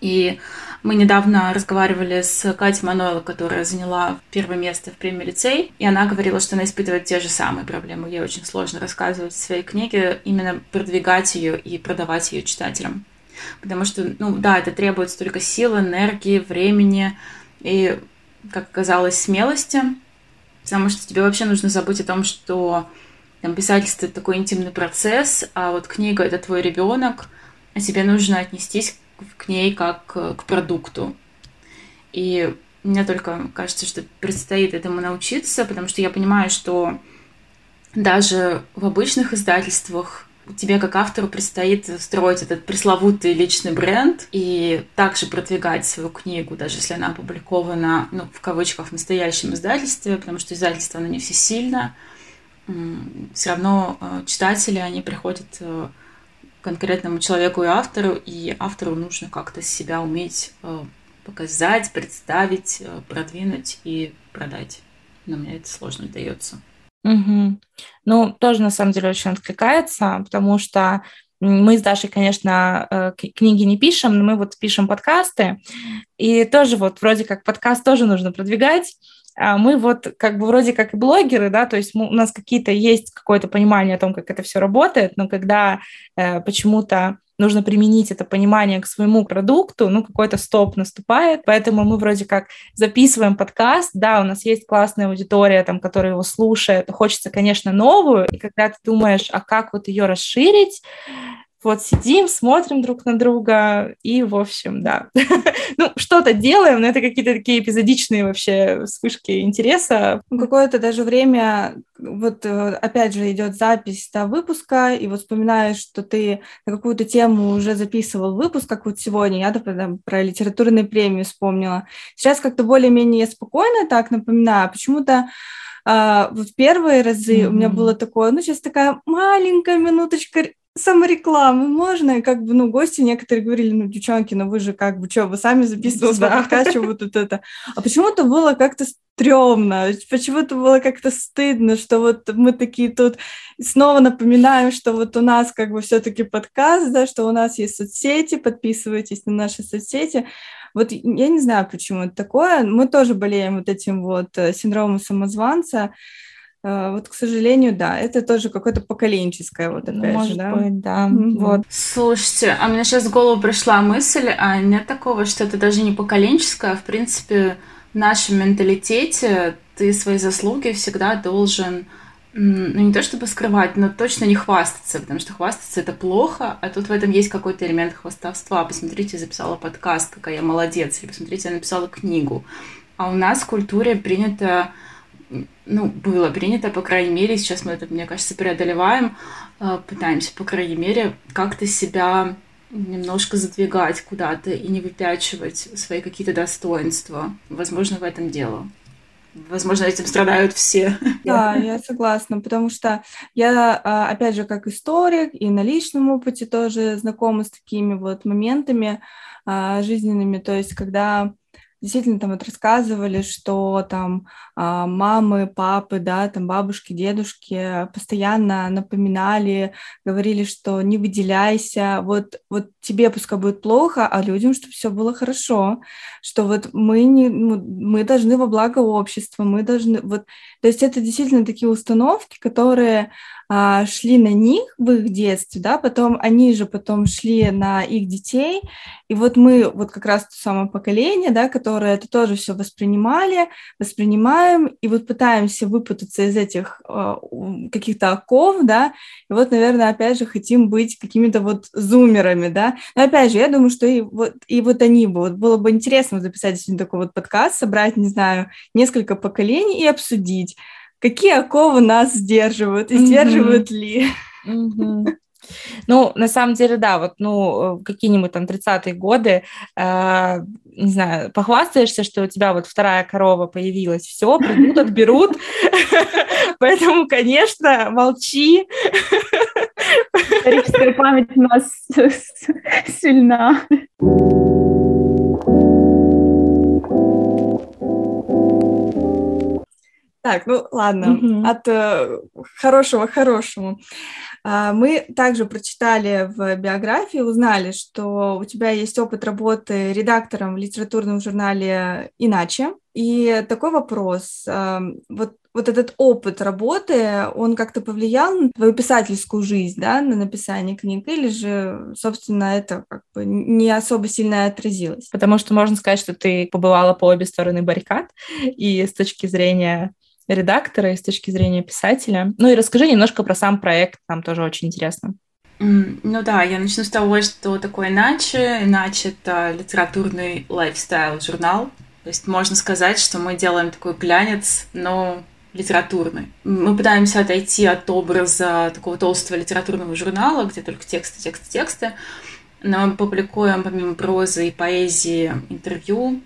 И мы недавно разговаривали с Катей Манойло, которая заняла первое место в премии лицей, и она говорила, что она испытывает те же самые проблемы. Ей очень сложно рассказывать своей книге, именно продвигать ее и продавать ее читателям. Потому что, ну да, это требует столько сил, энергии, времени и, как оказалось, смелости, потому что тебе вообще нужно забыть о том, что там, писательство — это такой интимный процесс, а вот книга — это твой ребенок, а тебе нужно отнестись к ней как к продукту. И мне только кажется, что предстоит этому научиться, потому что я понимаю, что даже в обычных издательствах тебе как автору предстоит строить этот пресловутый личный бренд и также продвигать свою книгу, даже если она опубликована, ну, в кавычках, в настоящем издательстве, потому что издательство, оно не всесильно. Все равно э, читатели, они приходят э, конкретному человеку и автору, и автору нужно как-то себя уметь э, показать, представить, э, продвинуть и продать. Но мне это сложно дается. Угу. Ну, тоже на самом деле очень откликается, потому что мы с Дашей, конечно, э, книги не пишем, но мы вот пишем подкасты, и тоже вот вроде как подкаст тоже нужно продвигать, мы вот как бы вроде как и блогеры, да, то есть мы, у нас какие-то есть какое-то понимание о том, как это все работает, но когда э, почему-то нужно применить это понимание к своему продукту, ну, какой-то стоп наступает, поэтому мы вроде как записываем подкаст, да, у нас есть классная аудитория, там, которая его слушает, хочется, конечно, новую, и когда ты думаешь, а как вот ее расширить, вот сидим, смотрим друг на друга, и, в общем, да. ну, что-то делаем, но это какие-то такие эпизодичные вообще вспышки интереса. Ну, какое-то даже время, вот э, опять же идет запись да, выпуска, и вот вспоминаешь, что ты на какую-то тему уже записывал выпуск, как вот сегодня, я, например, про литературные премии вспомнила. Сейчас как-то более-менее спокойно так напоминаю, почему-то а, вот первые разы mm-hmm. у меня было такое, ну, сейчас такая маленькая минуточка саморекламы можно, и как бы, ну, гости некоторые говорили, ну, девчонки, ну вы же как бы, что, вы сами записывали да. подкаст, что вот это. А почему-то было как-то стрёмно, почему-то было как-то стыдно, что вот мы такие тут снова напоминаем, что вот у нас как бы все таки подкаст, да, что у нас есть соцсети, подписывайтесь на наши соцсети. Вот я не знаю, почему это такое, мы тоже болеем вот этим вот э, синдромом самозванца, вот, к сожалению, да, это тоже какое-то поколенческое, вот опять ну, может же, да. Быть, да. Mm-hmm. Вот. Слушайте, а мне сейчас в голову пришла мысль, а нет такого, что это даже не поколенческое, а в принципе в нашем менталитете ты свои заслуги всегда должен ну, не то чтобы скрывать, но точно не хвастаться, потому что хвастаться это плохо, а тут в этом есть какой-то элемент хвастовства. Посмотрите, я записала подкаст, какая я молодец, или посмотрите, я написала книгу. А у нас в культуре принято ну, было принято, по крайней мере, сейчас мы это, мне кажется, преодолеваем, э, пытаемся, по крайней мере, как-то себя немножко задвигать куда-то и не выпячивать свои какие-то достоинства. Возможно, в этом дело. Возможно, этим страдают все. Да, я согласна, потому что я, а, опять же, как историк и на личном опыте тоже знакома с такими вот моментами а, жизненными, то есть когда действительно там вот рассказывали, что там а, мамы, папы, да, там бабушки, дедушки постоянно напоминали, говорили, что не выделяйся, вот, вот тебе пускай будет плохо, а людям, чтобы все было хорошо, что вот мы не, ну, мы должны во благо общества, мы должны, вот, то есть это действительно такие установки, которые а, шли на них в их детстве, да, потом они же потом шли на их детей, и вот мы, вот как раз то самое поколение, да, которое это тоже все воспринимали, воспринимаем, и вот пытаемся выпутаться из этих э, каких-то оков, да, и вот, наверное, опять же хотим быть какими-то вот зумерами, да, но опять же, я думаю, что и вот, и вот они бы, вот было бы интересно записать действительно такой вот подкаст, собрать, не знаю, несколько поколений и обсудить, какие оковы нас сдерживают и сдерживают mm-hmm. ли. Mm-hmm. Ну, на самом деле, да, вот, ну, э, какие-нибудь там 30-е годы, э, не знаю, похвастаешься, что у тебя вот вторая корова появилась, все, придут, отберут, поэтому, конечно, молчи. Историческая память у нас сильна. Так, ну ладно, mm-hmm. от э, хорошего к хорошему. А, мы также прочитали в биографии, узнали, что у тебя есть опыт работы редактором в литературном журнале «Иначе». И такой вопрос. А, вот, вот этот опыт работы, он как-то повлиял на твою писательскую жизнь, да, на написание книг, или же, собственно, это как бы не особо сильно отразилось? Потому что можно сказать, что ты побывала по обе стороны баррикад, и с точки зрения редактора и с точки зрения писателя. Ну и расскажи немножко про сам проект, нам тоже очень интересно. Ну да, я начну с того, что такое «Иначе». «Иначе» — это литературный лайфстайл-журнал. То есть можно сказать, что мы делаем такой глянец, но литературный. Мы пытаемся отойти от образа такого толстого литературного журнала, где только тексты, тексты, тексты, но мы публикуем помимо прозы и поэзии интервью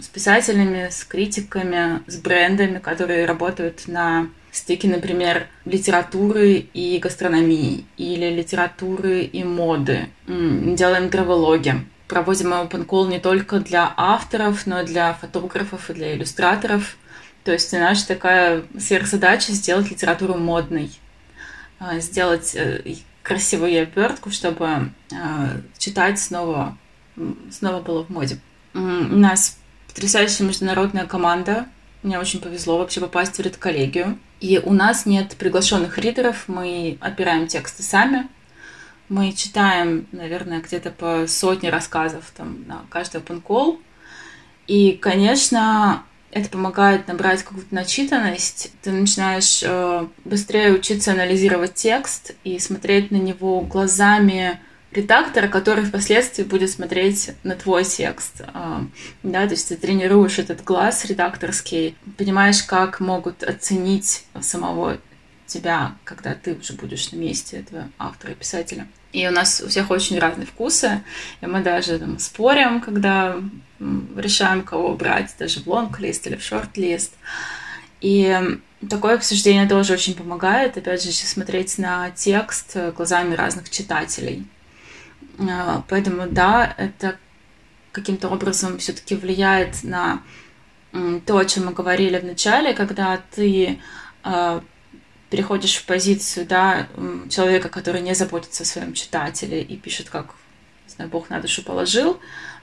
с писателями, с критиками, с брендами, которые работают на стыке, например, литературы и гастрономии или литературы и моды. Делаем травологи. Проводим open call не только для авторов, но и для фотографов и для иллюстраторов. То есть наша такая сверхзадача сделать литературу модной, а, сделать э, красивую обертку, чтобы э, читать снова, снова было в моде. У нас потрясающая международная команда. Мне очень повезло вообще попасть в редколлегию. И у нас нет приглашенных ридеров, мы отбираем тексты сами. Мы читаем, наверное, где-то по сотне рассказов там, на каждый open. И, конечно, это помогает набрать какую-то начитанность. Ты начинаешь э, быстрее учиться анализировать текст и смотреть на него глазами редактора, который впоследствии будет смотреть на твой текст. А, да, то есть ты тренируешь этот глаз редакторский, понимаешь, как могут оценить самого тебя, когда ты уже будешь на месте этого автора и писателя. И у нас у всех очень разные вкусы, и мы даже там, спорим, когда решаем, кого брать, даже в лонг-лист или в шорт-лист. И такое обсуждение тоже очень помогает, опять же, смотреть на текст глазами разных читателей. А, поэтому, да, это каким-то образом все-таки влияет на то, о чем мы говорили в начале, когда ты а, переходишь в позицию да, человека, который не заботится о своем читателе и пишет, как не знаю, Бог на душу положил,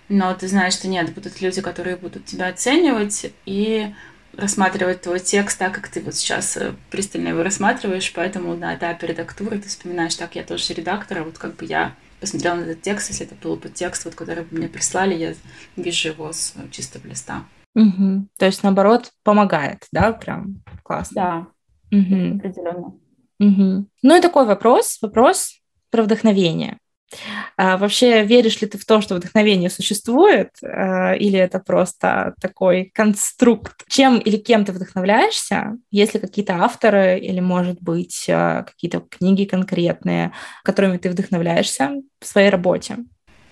но ты знаешь, что нет, будут люди, которые будут тебя оценивать и рассматривать твой текст так, как ты вот сейчас э, пристально его рассматриваешь, поэтому на этапе редактуры ты вспоминаешь, так, я тоже редактор, а вот как бы я посмотрела на этот текст, если это был бы текст, вот, который бы мне прислали, я вижу его с э, чистого листа. Угу. То есть, наоборот, помогает, да, прям классно. Да, угу. определенно. Угу. Ну и такой вопрос, вопрос про вдохновение. А вообще, веришь ли ты в то, что вдохновение существует, а, или это просто такой конструкт? Чем или кем ты вдохновляешься? Есть ли какие-то авторы или, может быть, а, какие-то книги конкретные, которыми ты вдохновляешься в своей работе?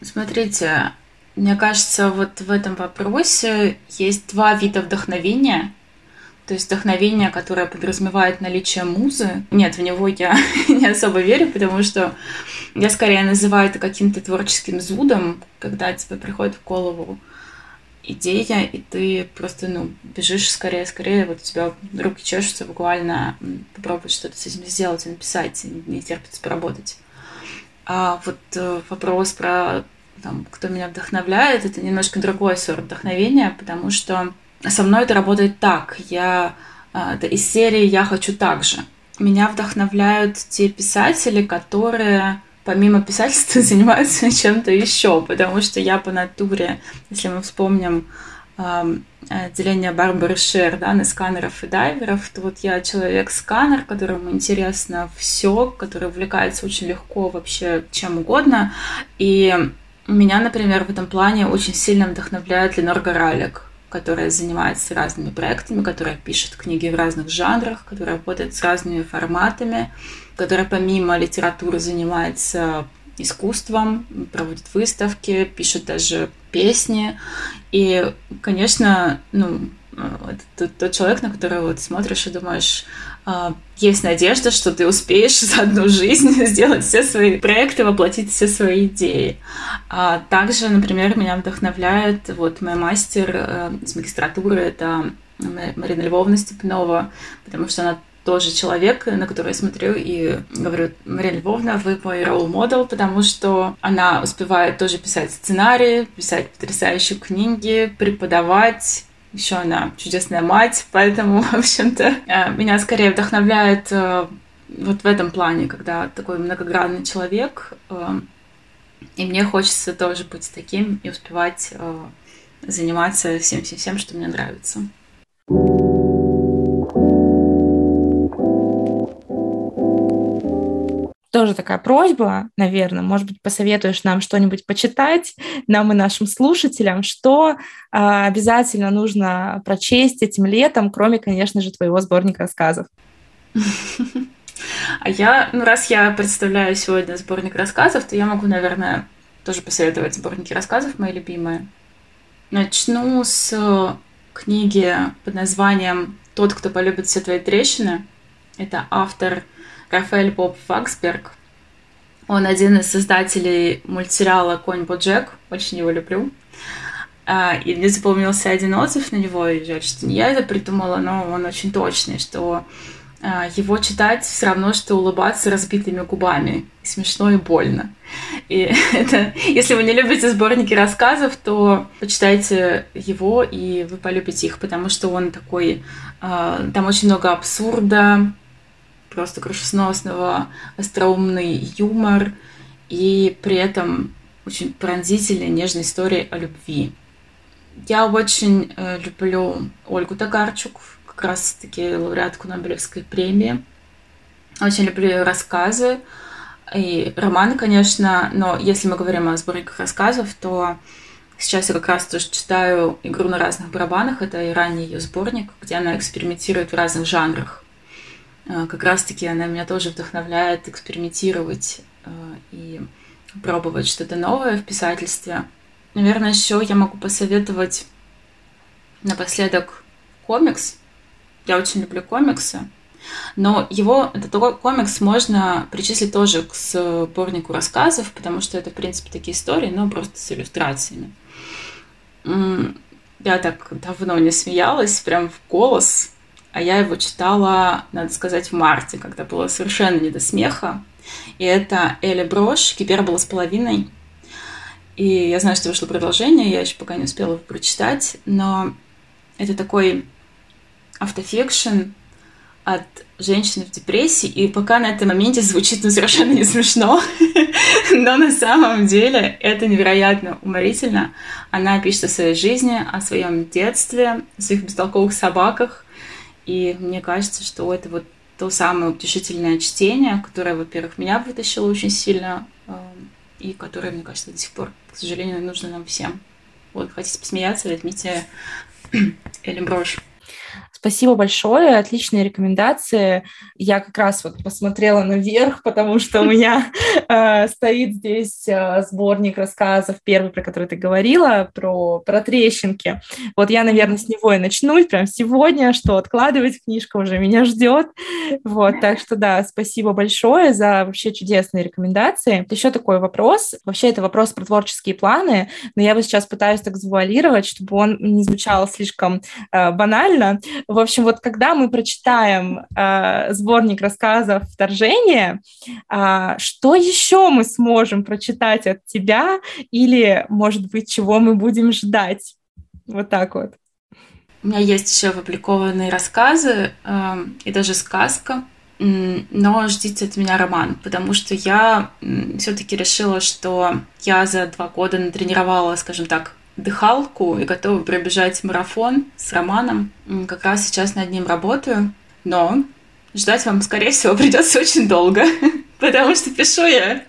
Смотрите, мне кажется, вот в этом вопросе есть два вида вдохновения – то есть вдохновение, которое подразумевает наличие музы. Нет, в него я не особо верю, потому что я скорее называю это каким-то творческим зудом, когда тебе приходит в голову идея, и ты просто, ну, бежишь скорее, скорее, вот у тебя руки чешутся буквально попробовать что-то с этим сделать и написать, не терпится поработать. А вот э, вопрос про там, кто меня вдохновляет, это немножко другой сорт вдохновения, потому что со мной это работает так. Я а, это из серии «Я хочу так же». Меня вдохновляют те писатели, которые помимо писательства занимаются чем-то еще, потому что я по натуре, если мы вспомним отделение Барбары Шер, да, на сканеров и дайверов, то вот я человек-сканер, которому интересно все, который увлекается очень легко вообще чем угодно. И меня, например, в этом плане очень сильно вдохновляет Ленор Горалик которая занимается разными проектами, которая пишет книги в разных жанрах, которая работает с разными форматами, которая помимо литературы занимается искусством, проводит выставки, пишет даже песни. И, конечно, ну, это тот, тот человек, на которого вот смотришь и думаешь, а, есть надежда, что ты успеешь за одну жизнь сделать все свои проекты, воплотить все свои идеи. А также, например, меня вдохновляет вот мой мастер э, с магистратуры, это Марина Львовна Степнова, потому что она тоже человек, на который я смотрю и говорю, Мария Львовна, вы мой model, потому что она успевает тоже писать сценарии, писать потрясающие книги, преподавать, еще она чудесная мать, поэтому, в общем-то, э, меня скорее вдохновляет э, вот в этом плане, когда такой многогранный человек, э, и мне хочется тоже быть таким и успевать заниматься всем-всем-всем, что мне нравится. Тоже такая просьба, наверное, может быть, посоветуешь нам что-нибудь почитать, нам и нашим слушателям, что а, обязательно нужно прочесть этим летом, кроме, конечно же, твоего сборника рассказов. А я, ну, раз я представляю сегодня сборник рассказов, то я могу, наверное, тоже посоветовать сборники рассказов, мои любимые. Начну с книги под названием «Тот, кто полюбит все твои трещины». Это автор Рафаэль Боб Ваксберг. Он один из создателей мультсериала «Конь Боджек». Очень его люблю. А, и мне запомнился один отзыв на него, и жаль, что не я это придумала, но он очень точный, что а, его читать все равно, что улыбаться разбитыми губами. Смешно и больно. И это, если вы не любите сборники рассказов, то почитайте его, и вы полюбите их, потому что он такой... А, там очень много абсурда, просто крышесносного, остроумный юмор и при этом очень пронзительная, нежная история о любви. Я очень э, люблю Ольгу Токарчук, как раз-таки лауреатку Нобелевской премии. Очень люблю ее рассказы. и романы, конечно, но если мы говорим о сборниках рассказов, то сейчас я как раз тоже читаю «Игру на разных барабанах». Это и ранний ее сборник, где она экспериментирует в разных жанрах. Э, как раз-таки она меня тоже вдохновляет экспериментировать э, и пробовать что-то новое в писательстве. Наверное, еще я могу посоветовать напоследок комикс. Я очень люблю комиксы. Но его, этот комикс можно причислить тоже к сборнику рассказов, потому что это, в принципе, такие истории, но просто с иллюстрациями. Я так давно не смеялась, прям в голос, а я его читала, надо сказать, в марте, когда было совершенно не до смеха. И это Эли Брош, «Гипербола с половиной». И я знаю, что вышло продолжение, я еще пока не успела его прочитать, но это такой автофикшн от женщины в депрессии, и пока на этом моменте звучит ну, совершенно не смешно, но на самом деле это невероятно уморительно. Она пишет о своей жизни, о своем детстве, о своих бестолковых собаках, и мне кажется, что это вот то самое утешительное чтение, которое, во-первых, меня вытащило очень сильно, эм, и которое, мне кажется, до сих пор, к сожалению, нужно нам всем. Вот, хотите посмеяться, возьмите Элли Брош. Спасибо большое, отличные рекомендации. Я как раз вот посмотрела наверх, потому что у меня э, стоит здесь э, сборник рассказов, первый, про который ты говорила, про, про трещинки. Вот я, наверное, с него и начну, прям сегодня, что откладывать книжка уже меня ждет. Вот, так что да, спасибо большое за вообще чудесные рекомендации. Еще такой вопрос. Вообще это вопрос про творческие планы, но я бы сейчас пытаюсь так завуалировать, чтобы он не звучал слишком э, банально. В общем, вот когда мы прочитаем э, сборник рассказов «Вторжение», э, что еще мы сможем прочитать от тебя или, может быть, чего мы будем ждать? Вот так вот. У меня есть еще опубликованные рассказы э, и даже сказка, но ждите от меня роман, потому что я все-таки решила, что я за два года натренировала, скажем так, дыхалку и готова пробежать марафон с романом. Как раз сейчас над ним работаю, но ждать вам, скорее всего, придется очень долго, потому что пишу я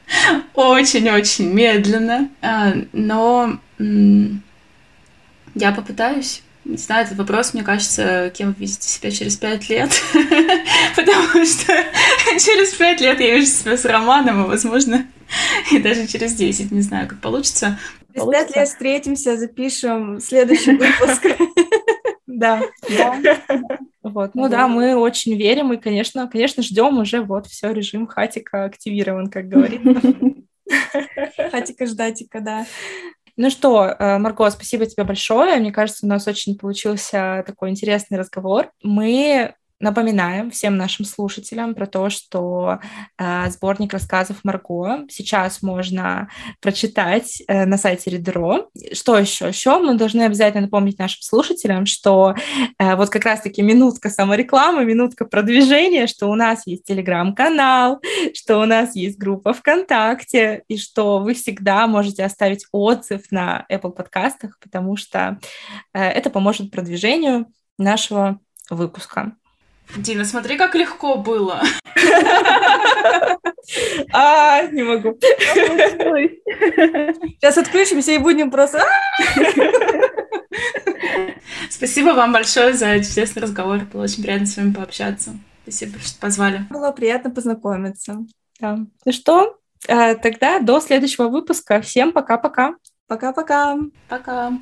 очень-очень медленно, а, но я попытаюсь. Не знаю, этот вопрос, мне кажется, кем вы видите себя через пять лет, потому что через пять лет я вижу себя с романом, и, возможно, и даже через десять, не знаю, как получится. Через пять лет встретимся, запишем следующий выпуск. Да, да. Вот. Ну да, мы очень верим и, конечно, конечно, ждем уже вот все, режим хатика активирован, как говорится. Хатика ждатика, да. Ну что, э, Марго, спасибо тебе большое. Мне кажется, у нас очень получился такой интересный разговор. Мы Напоминаем всем нашим слушателям про то, что э, сборник рассказов Марго сейчас можно прочитать э, на сайте Редро. Что еще? Еще мы должны обязательно напомнить нашим слушателям, что э, вот как раз-таки минутка саморекламы, минутка продвижения, что у нас есть телеграм-канал, что у нас есть группа ВКонтакте, и что вы всегда можете оставить отзыв на Apple подкастах, потому что э, это поможет продвижению нашего выпуска. Дина, смотри, как легко было. А, не могу. Сейчас отключимся и будем просто... Спасибо вам большое за чудесный разговор. Было очень приятно с вами пообщаться. Спасибо, что позвали. Было приятно познакомиться. Да. Ну что, э, тогда до следующего выпуска. Всем пока-пока. Пока-пока. Пока. -пока. пока.